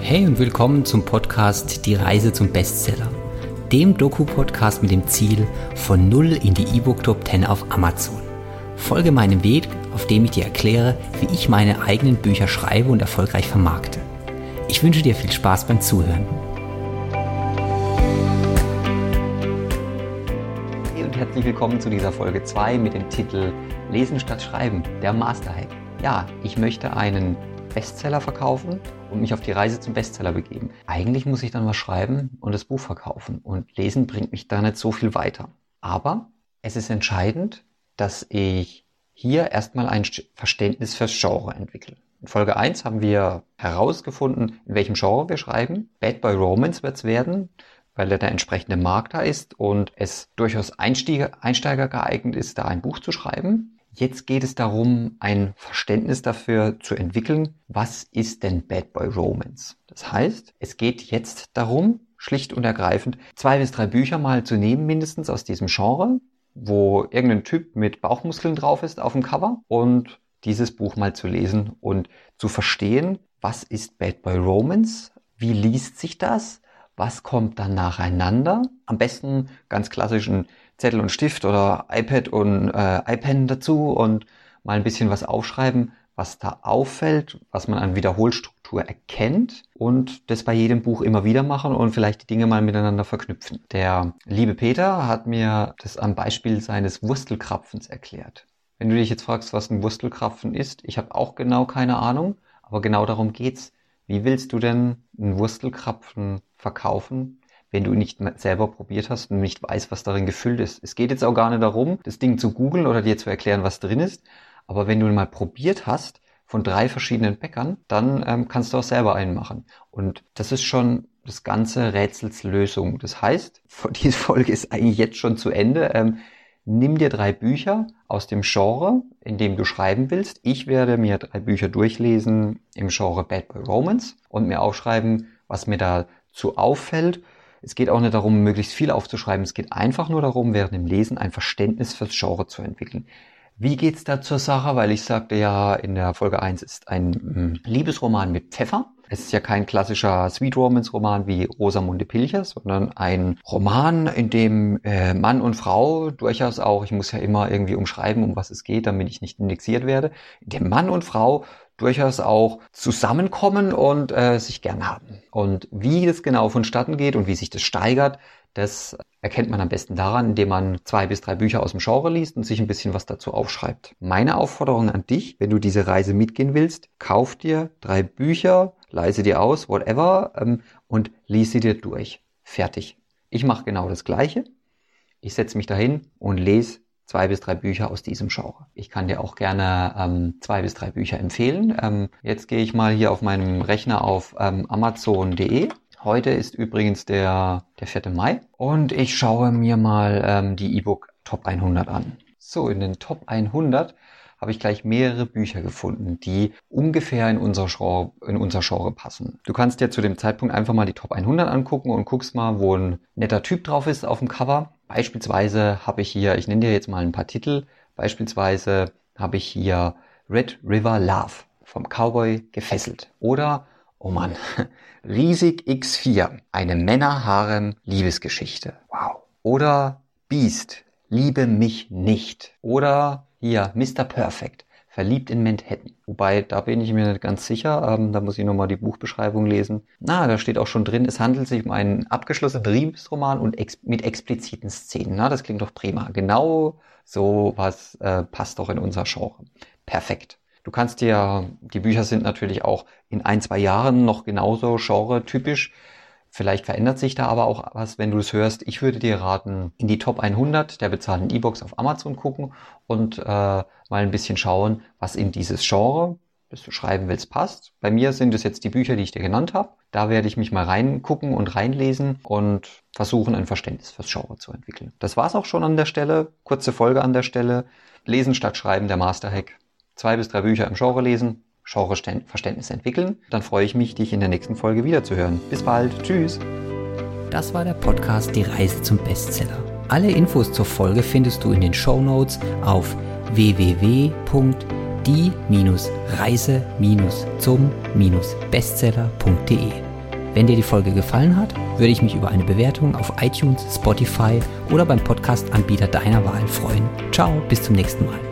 Hey und willkommen zum Podcast Die Reise zum Bestseller, dem Doku-Podcast mit dem Ziel von Null in die E-Book Top 10 auf Amazon. Folge meinem Weg, auf dem ich dir erkläre, wie ich meine eigenen Bücher schreibe und erfolgreich vermarkte. Ich wünsche dir viel Spaß beim Zuhören. Hey und herzlich willkommen zu dieser Folge 2 mit dem Titel Lesen statt Schreiben, der Masterhack. Ja, ich möchte einen Bestseller verkaufen und mich auf die Reise zum Bestseller begeben. Eigentlich muss ich dann was schreiben und das Buch verkaufen und lesen bringt mich da nicht so viel weiter. Aber es ist entscheidend, dass ich hier erstmal ein Verständnis fürs Genre entwickle. In Folge 1 haben wir herausgefunden, in welchem Genre wir schreiben. Bad Boy Romance wird es werden, weil der entsprechende Markt da ist und es durchaus Einsteiger, Einsteiger geeignet ist, da ein Buch zu schreiben. Jetzt geht es darum, ein Verständnis dafür zu entwickeln, was ist denn Bad Boy Romance? Das heißt, es geht jetzt darum, schlicht und ergreifend, zwei bis drei Bücher mal zu nehmen, mindestens aus diesem Genre, wo irgendein Typ mit Bauchmuskeln drauf ist auf dem Cover und dieses Buch mal zu lesen und zu verstehen, was ist Bad Boy Romance? Wie liest sich das? Was kommt dann nacheinander? Am besten ganz klassischen Zettel und Stift oder iPad und äh, iPen dazu und mal ein bisschen was aufschreiben, was da auffällt, was man an Wiederholstruktur erkennt und das bei jedem Buch immer wieder machen und vielleicht die Dinge mal miteinander verknüpfen. Der liebe Peter hat mir das am Beispiel seines Wurstelkrapfens erklärt. Wenn du dich jetzt fragst, was ein Wurstelkrapfen ist, ich habe auch genau keine Ahnung, aber genau darum geht's. Wie willst du denn einen Wurstelkrapfen verkaufen, wenn du ihn nicht selber probiert hast und nicht weißt, was darin gefüllt ist. Es geht jetzt auch gar nicht darum, das Ding zu googeln oder dir zu erklären, was drin ist. Aber wenn du ihn mal probiert hast von drei verschiedenen Bäckern, dann ähm, kannst du auch selber einen machen. Und das ist schon das ganze Rätsels Lösung. Das heißt, diese Folge ist eigentlich jetzt schon zu Ende. Ähm, nimm dir drei Bücher aus dem Genre, in dem du schreiben willst. Ich werde mir drei Bücher durchlesen im Genre Bad Boy Romance und mir aufschreiben, was mir dazu auffällt es geht auch nicht darum, möglichst viel aufzuschreiben. Es geht einfach nur darum, während dem Lesen ein Verständnis fürs Genre zu entwickeln. Wie geht's da zur Sache? Weil ich sagte ja, in der Folge 1 ist ein hm, Liebesroman mit Pfeffer. Es ist ja kein klassischer Sweet Romance Roman wie Rosamunde Pilcher, sondern ein Roman, in dem äh, Mann und Frau durchaus auch, ich muss ja immer irgendwie umschreiben, um was es geht, damit ich nicht indexiert werde, in dem Mann und Frau durchaus auch zusammenkommen und äh, sich gern haben. Und wie das genau vonstatten geht und wie sich das steigert, das erkennt man am besten daran, indem man zwei bis drei Bücher aus dem Genre liest und sich ein bisschen was dazu aufschreibt. Meine Aufforderung an dich, wenn du diese Reise mitgehen willst, kauf dir drei Bücher, leise dir aus, whatever, ähm, und lies sie dir durch. Fertig. Ich mache genau das Gleiche. Ich setze mich dahin und lese zwei bis drei Bücher aus diesem Genre. Ich kann dir auch gerne ähm, zwei bis drei Bücher empfehlen. Ähm, jetzt gehe ich mal hier auf meinem Rechner auf ähm, amazon.de. Heute ist übrigens der, der 4. Mai und ich schaue mir mal ähm, die E-Book Top 100 an. So, in den Top 100 habe ich gleich mehrere Bücher gefunden, die ungefähr in unser, Genre, in unser Genre passen. Du kannst dir zu dem Zeitpunkt einfach mal die Top 100 angucken und guckst mal, wo ein netter Typ drauf ist auf dem Cover. Beispielsweise habe ich hier, ich nenne dir jetzt mal ein paar Titel, beispielsweise habe ich hier Red River Love vom Cowboy gefesselt. Oder, oh Mann, Riesig X4, eine Männerharem Liebesgeschichte. Wow. Oder Beast, liebe mich nicht. Oder hier, Mr. Perfect. Verliebt in Manhattan. Wobei, da bin ich mir nicht ganz sicher. Ähm, da muss ich nochmal die Buchbeschreibung lesen. Na, da steht auch schon drin, es handelt sich um einen abgeschlossenen Liebesroman und ex mit expliziten Szenen. Na, das klingt doch prima. Genau so was äh, passt doch in unser Genre. Perfekt. Du kannst dir, die Bücher sind natürlich auch in ein, zwei Jahren noch genauso genre-typisch. Vielleicht verändert sich da aber auch was, wenn du es hörst. Ich würde dir raten, in die Top 100 der bezahlten E-Books auf Amazon gucken und äh, mal ein bisschen schauen, was in dieses Genre, das du schreiben willst, passt. Bei mir sind es jetzt die Bücher, die ich dir genannt habe. Da werde ich mich mal reingucken und reinlesen und versuchen, ein Verständnis fürs Genre zu entwickeln. Das war's auch schon an der Stelle. Kurze Folge an der Stelle. Lesen statt Schreiben, der Masterhack. Zwei bis drei Bücher im Genre lesen, Genreverständnis entwickeln. Dann freue ich mich, dich in der nächsten Folge wiederzuhören. Bis bald. Tschüss. Das war der Podcast Die Reise zum Bestseller. Alle Infos zur Folge findest du in den Show Notes auf www.dieselerlebnisse.de die-reise-zum-bestseller.de. Wenn dir die Folge gefallen hat, würde ich mich über eine Bewertung auf iTunes, Spotify oder beim Podcast-Anbieter deiner Wahl freuen. Ciao, bis zum nächsten Mal.